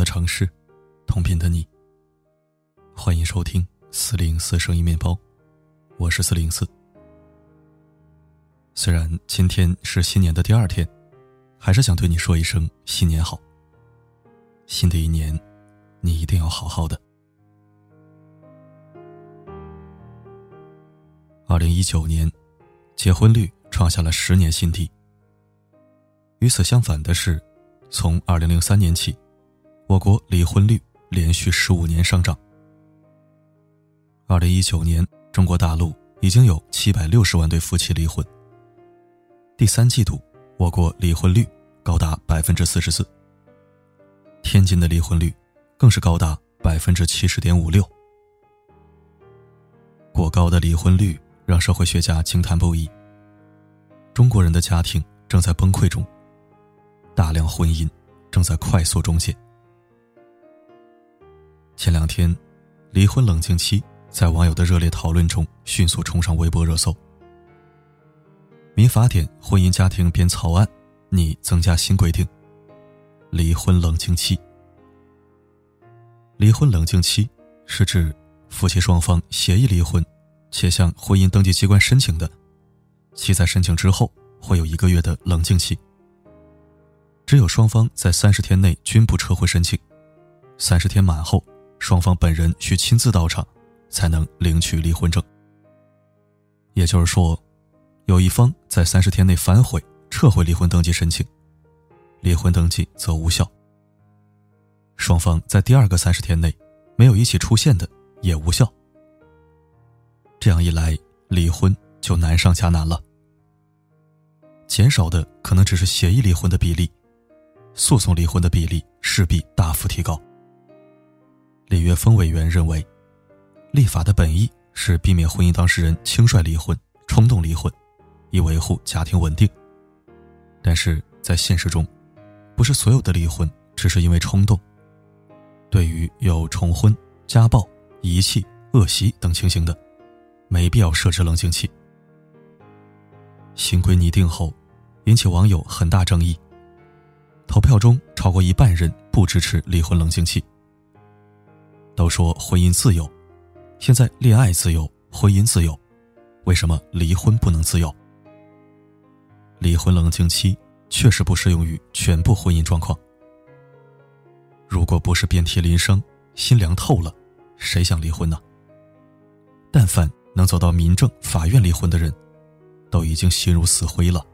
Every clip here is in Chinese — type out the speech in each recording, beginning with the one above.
的城市，同频的你。欢迎收听四零四声音面包，我是四零四。虽然今天是新年的第二天，还是想对你说一声新年好。新的一年，你一定要好好的。二零一九年，结婚率创下了十年新低。与此相反的是，从二零零三年起，我国离婚率连续十五年上涨。二零一九年，中国大陆已经有七百六十万对夫妻离婚。第三季度，我国离婚率高达百分之四十四。天津的离婚率更是高达百分之七十点五六。过高的离婚率让社会学家惊叹不已。中国人的家庭正在崩溃中，大量婚姻正在快速终结。前两天，离婚冷静期。在网友的热烈讨论中，迅速冲上微博热搜。民法典婚姻家庭编草案拟增加新规定：离婚冷静期。离婚冷静期是指夫妻双方协议离婚，且向婚姻登记机关申请的，其在申请之后会有一个月的冷静期。只有双方在三十天内均不撤回申请，三十天满后，双方本人需亲自到场。才能领取离婚证。也就是说，有一方在三十天内反悔撤回离婚登记申请，离婚登记则无效。双方在第二个三十天内没有一起出现的也无效。这样一来，离婚就难上加难了。减少的可能只是协议离婚的比例，诉讼离婚的比例势必大幅提高。李岳峰委员认为。立法的本意是避免婚姻当事人轻率离婚、冲动离婚，以维护家庭稳定。但是在现实中，不是所有的离婚只是因为冲动。对于有重婚、家暴、遗弃、恶习等情形的，没必要设置冷静期。新规拟定后，引起网友很大争议。投票中，超过一半人不支持离婚冷静期。都说婚姻自由。现在恋爱自由，婚姻自由，为什么离婚不能自由？离婚冷静期确实不适用于全部婚姻状况。如果不是遍体鳞伤、心凉透了，谁想离婚呢？但凡能走到民政法院离婚的人，都已经心如死灰了。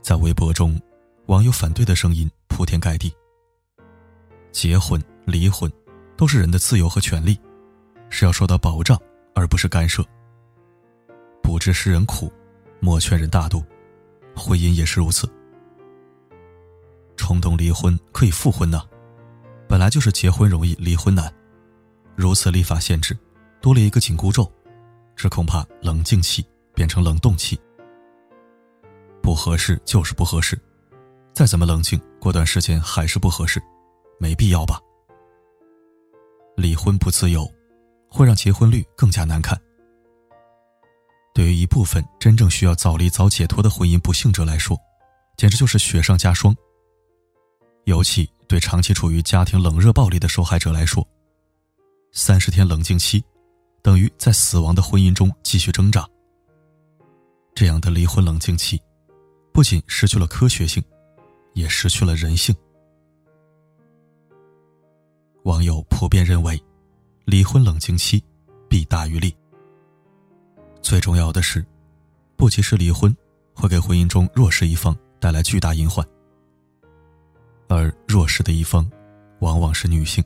在微博中，网友反对的声音铺天盖地。结婚、离婚。都是人的自由和权利，是要受到保障，而不是干涉。不知世人苦，莫劝人大度。婚姻也是如此。冲动离婚可以复婚呢？本来就是结婚容易离婚难，如此立法限制，多了一个紧箍咒，这恐怕冷静期变成冷冻期。不合适就是不合适，再怎么冷静，过段时间还是不合适，没必要吧。离婚不自由，会让结婚率更加难看。对于一部分真正需要早离早解脱的婚姻不幸者来说，简直就是雪上加霜。尤其对长期处于家庭冷热暴力的受害者来说，三十天冷静期，等于在死亡的婚姻中继续挣扎。这样的离婚冷静期，不仅失去了科学性，也失去了人性。网友普遍认为，离婚冷静期弊大于利。最重要的是，不及时离婚会给婚姻中弱势一方带来巨大隐患，而弱势的一方往往是女性。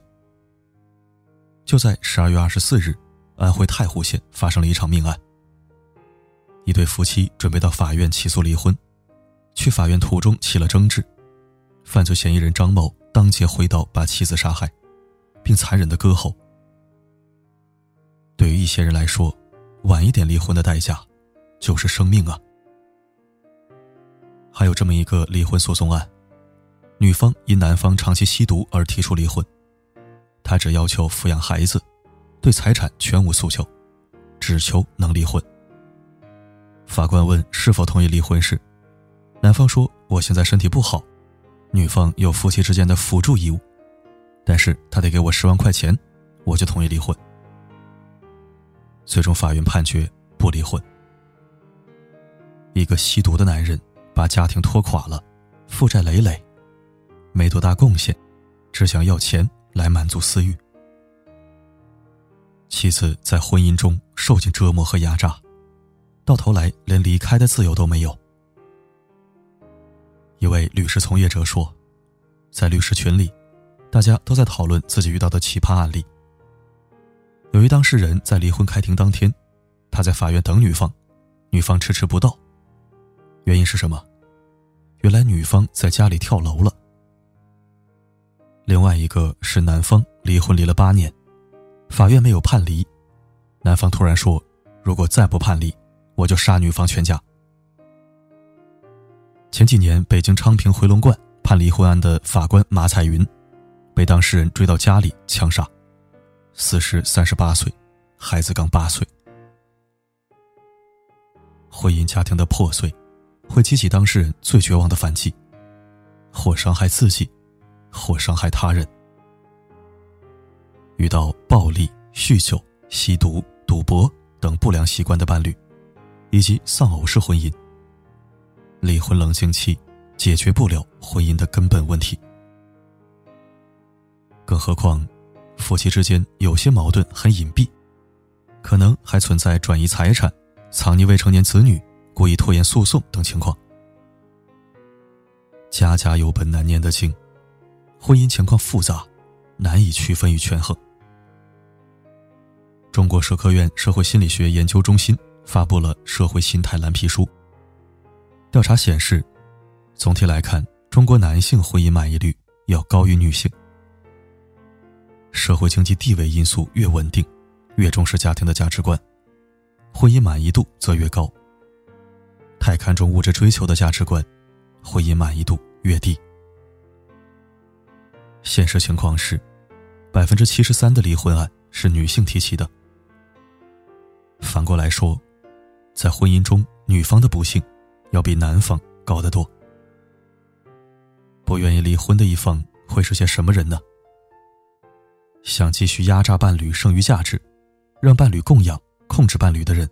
就在十二月二十四日，安徽太湖县发生了一场命案。一对夫妻准备到法院起诉离婚，去法院途中起了争执，犯罪嫌疑人张某当街挥刀把妻子杀害。并残忍的割喉。对于一些人来说，晚一点离婚的代价，就是生命啊。还有这么一个离婚诉讼案，女方因男方长期吸毒而提出离婚，她只要求抚养孩子，对财产全无诉求，只求能离婚。法官问是否同意离婚时，男方说：“我现在身体不好，女方有夫妻之间的辅助义务，但是他得给我十万块钱，我就同意离婚。最终法院判决不离婚。一个吸毒的男人把家庭拖垮了，负债累累，没多大贡献，只想要钱来满足私欲。妻子在婚姻中受尽折磨和压榨，到头来连离开的自由都没有。一位律师从业者说，在律师群里，大家都在讨论自己遇到的奇葩案例。有一当事人在离婚开庭当天，他在法院等女方，女方迟迟不到。原因是什么？原来女方在家里跳楼了。另外一个是男方离婚离了八年。法院没有判离，男方突然说：“如果再不判离，我就杀女方全家。”前几年，北京昌平回龙观判离婚案的法官马彩云，被当事人追到家里枪杀，死时三十八岁，孩子刚八岁。婚姻家庭的破碎，会激起当事人最绝望的反击，或伤害自己，或伤害他人。遇到暴力、酗酒、吸毒、赌博等不良习惯的伴侣，以及丧偶式婚姻，离婚冷静期解决不了婚姻的根本问题。更何况，夫妻之间有些矛盾很隐蔽，可能还存在转移财产、藏匿未成年子女、故意拖延诉讼等情况。家家有本难念的经，婚姻情况复杂，难以区分与权衡。中国社科院社会心理学研究中心发布了《社会心态蓝皮书》。调查显示，总体来看，中国男性婚姻满意率要高于女性。社会经济地位因素越稳定，越重视家庭的价值观，婚姻满意度则越高。太看重物质追求的价值观，婚姻满意度越低。现实情况是，百分之七十三的离婚案是女性提起的。反过来说，在婚姻中，女方的不幸要比男方高得多。不愿意离婚的一方会是些什么人呢？想继续压榨伴侣剩余价值，让伴侣供养、控制伴侣的人；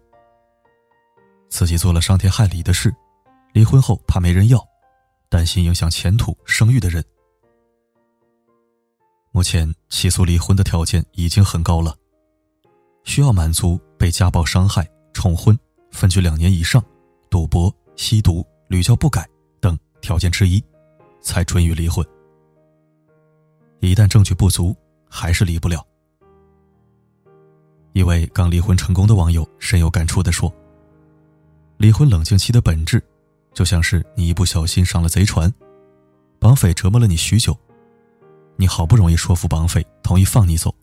自己做了伤天害理的事，离婚后怕没人要，担心影响前途声誉的人。目前起诉离婚的条件已经很高了。需要满足被家暴伤害、重婚、分居两年以上、赌博、吸毒、屡教不改等条件之一，才准予离婚。一旦证据不足，还是离不了。一位刚离婚成功的网友深有感触地说：“离婚冷静期的本质，就像是你一不小心上了贼船，绑匪折磨了你许久，你好不容易说服绑匪同意放你走。”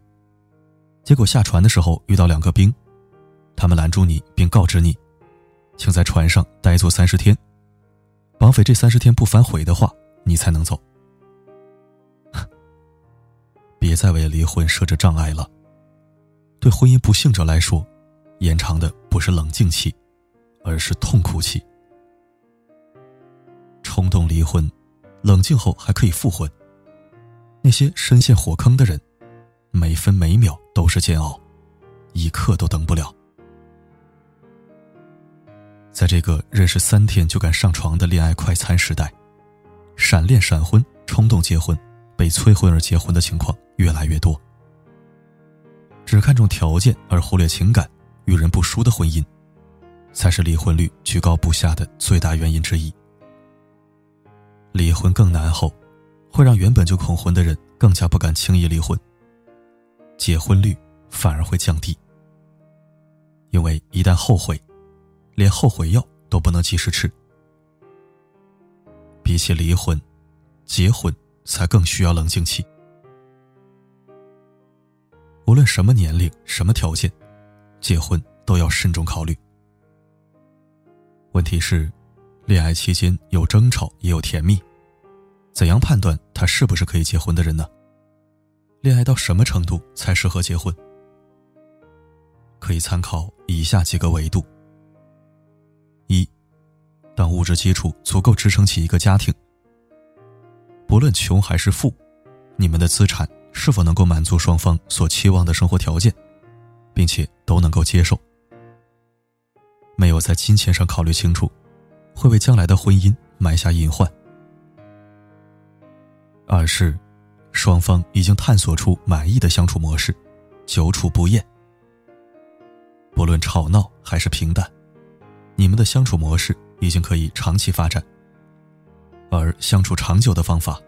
结果下船的时候遇到两个兵，他们拦住你，并告知你，请在船上待坐三十天。绑匪这三十天不反悔的话，你才能走。别再为离婚设置障碍了。对婚姻不幸者来说，延长的不是冷静期，而是痛苦期。冲动离婚，冷静后还可以复婚。那些深陷火坑的人。每分每秒都是煎熬，一刻都等不了。在这个认识三天就敢上床的恋爱快餐时代，闪恋闪婚、冲动结婚、被催婚而结婚的情况越来越多。只看重条件而忽略情感、与人不淑的婚姻，才是离婚率居高不下的最大原因之一。离婚更难后，会让原本就恐婚的人更加不敢轻易离婚。结婚率反而会降低，因为一旦后悔，连后悔药都不能及时吃。比起离婚，结婚才更需要冷静期。无论什么年龄、什么条件，结婚都要慎重考虑。问题是，恋爱期间有争吵也有甜蜜，怎样判断他是不是可以结婚的人呢？恋爱到什么程度才适合结婚？可以参考以下几个维度：一，当物质基础足够支撑起一个家庭，不论穷还是富，你们的资产是否能够满足双方所期望的生活条件，并且都能够接受。没有在金钱上考虑清楚，会为将来的婚姻埋下隐患。二是，双方已经探索出满意的相处模式，久处不厌。不论吵闹还是平淡，你们的相处模式已经可以长期发展。而相处长久的方法，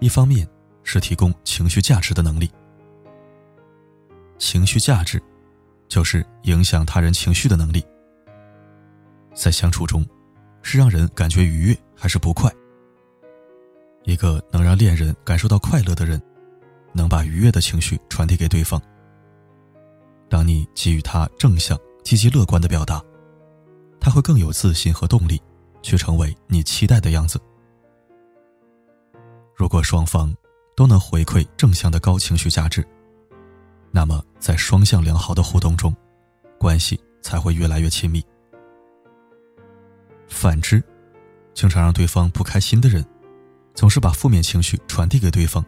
一方面是提供情绪价值的能力。情绪价值，就是影响他人情绪的能力。在相处中，是让人感觉愉悦还是不快？一个能让恋人感受到快乐的人，能把愉悦的情绪传递给对方。当你给予他正向、积极、乐观的表达，他会更有自信和动力，去成为你期待的样子。如果双方都能回馈正向的高情绪价值，那么在双向良好的互动中，关系才会越来越亲密。反之，经常让对方不开心的人。总是把负面情绪传递给对方，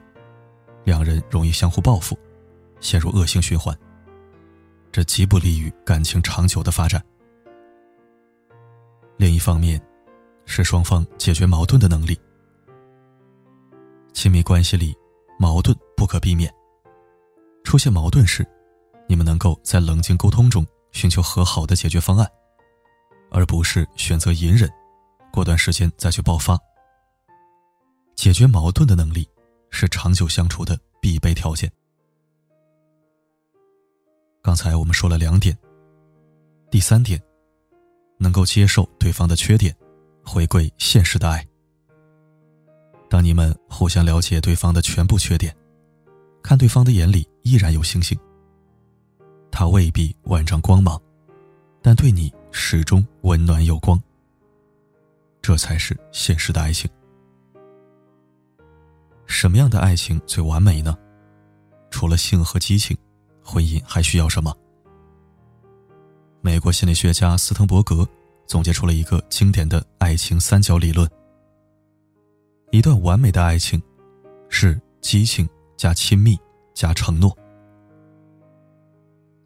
两人容易相互报复，陷入恶性循环。这极不利于感情长久的发展。另一方面，是双方解决矛盾的能力。亲密关系里，矛盾不可避免。出现矛盾时，你们能够在冷静沟通中寻求和好的解决方案，而不是选择隐忍，过段时间再去爆发。解决矛盾的能力是长久相处的必备条件。刚才我们说了两点，第三点，能够接受对方的缺点，回归现实的爱。当你们互相了解对方的全部缺点，看对方的眼里依然有星星，他未必万丈光芒，但对你始终温暖有光。这才是现实的爱情。什么样的爱情最完美呢？除了性和激情，婚姻还需要什么？美国心理学家斯滕伯格总结出了一个经典的爱情三角理论：一段完美的爱情是激情加亲密加承诺。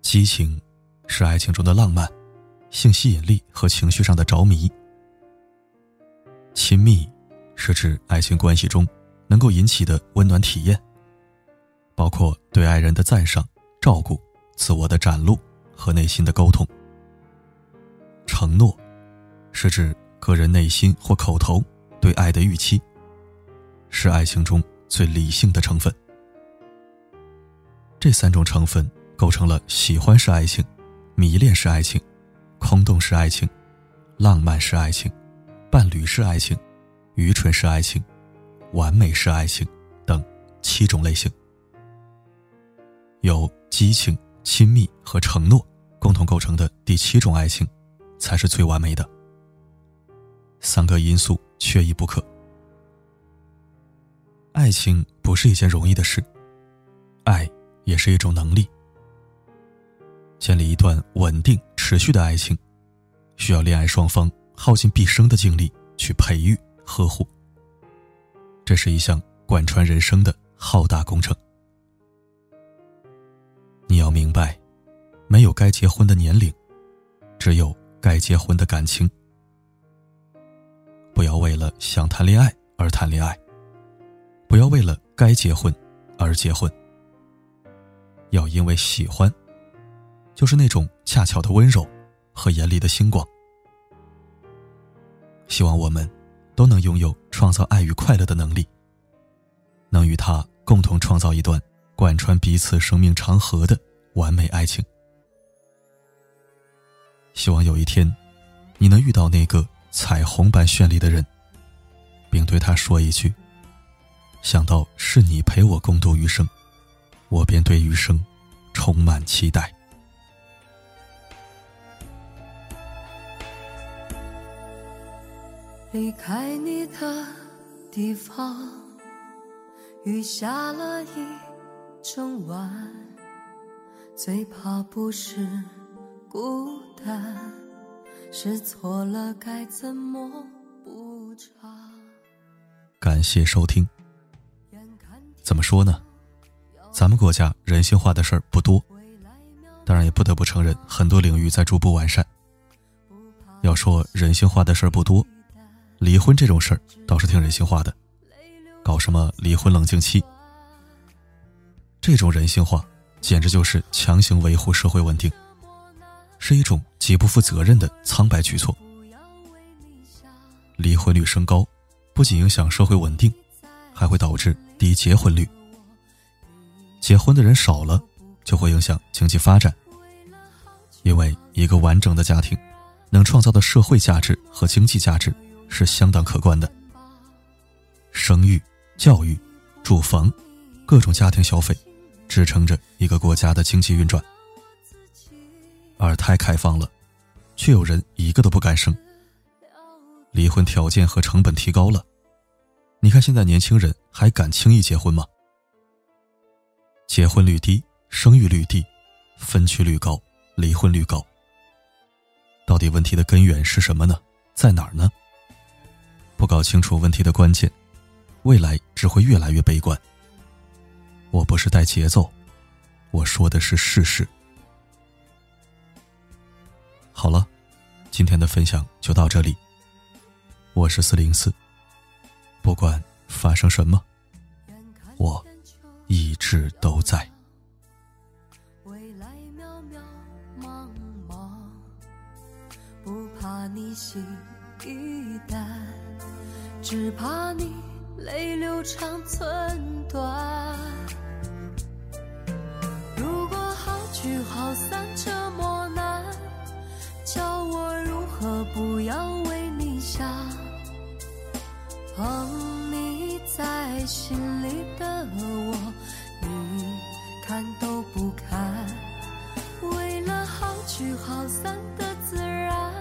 激情是爱情中的浪漫、性吸引力和情绪上的着迷；亲密是指爱情关系中。能够引起的温暖体验，包括对爱人的赞赏、照顾、自我的展露和内心的沟通。承诺，是指个人内心或口头对爱的预期，是爱情中最理性的成分。这三种成分构成了喜欢式爱情、迷恋式爱情、空洞式爱情、浪漫式爱情、伴侣式爱情、愚蠢式爱情。完美式爱情等七种类型，由激情、亲密和承诺共同构成的第七种爱情，才是最完美的。三个因素缺一不可。爱情不是一件容易的事，爱也是一种能力。建立一段稳定、持续的爱情，需要恋爱双方耗尽毕生的精力去培育、呵护。这是一项贯穿人生的浩大工程。你要明白，没有该结婚的年龄，只有该结婚的感情。不要为了想谈恋爱而谈恋爱，不要为了该结婚而结婚。要因为喜欢，就是那种恰巧的温柔和眼里的星光。希望我们。都能拥有创造爱与快乐的能力，能与他共同创造一段贯穿彼此生命长河的完美爱情。希望有一天，你能遇到那个彩虹般绚丽的人，并对他说一句：“想到是你陪我共度余生，我便对余生充满期待。”离开你的地方，雨下了一整晚，最怕不是孤单，是错了该怎么补偿。感谢收听，怎么说呢？咱们国家人性化的事儿不多，当然也不得不承认，很多领域在逐步完善。要说人性化的事儿不多，离婚这种事儿倒是挺人性化的，搞什么离婚冷静期，这种人性化简直就是强行维护社会稳定，是一种极不负责任的苍白举措。离婚率升高，不仅影响社会稳定，还会导致低结婚率。结婚的人少了，就会影响经济发展。因为一个完整的家庭，能创造的社会价值和经济价值是相当可观的。生育、教育、住房，各种家庭消费，支撑着一个国家的经济运转。而太开放了，却有人一个都不敢生。离婚条件和成本提高了，你看现在年轻人还敢轻易结婚吗？结婚率低，生育率低，分居率高，离婚率高。到底问题的根源是什么呢？在哪儿呢？不搞清楚问题的关键，未来只会越来越悲观。我不是带节奏，我说的是事实。好了，今天的分享就到这里。我是四零四，不管发生什么，我。一直都在。未来渺渺茫茫，不怕你心一淡，只怕你泪流长寸断。如果好聚好散这么难，叫我如何不要为你想？捧你在心里的我。你看都不看，为了好聚好散的自然，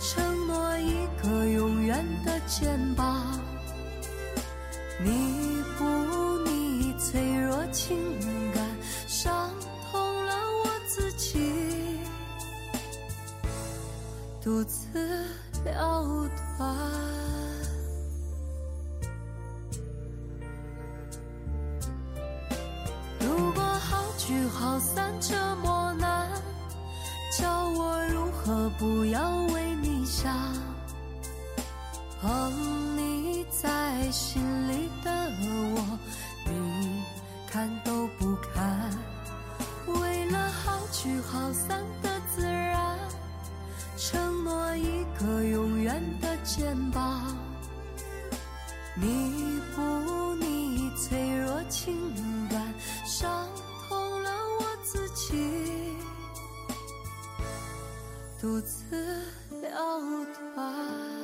承诺一个永远的肩膀。你如何不要为你想？捧你在心里的我，你看都不看。为了好聚好散的自然，承诺一个永远的肩膀，弥补你脆弱情感伤痛了我自己。独自了断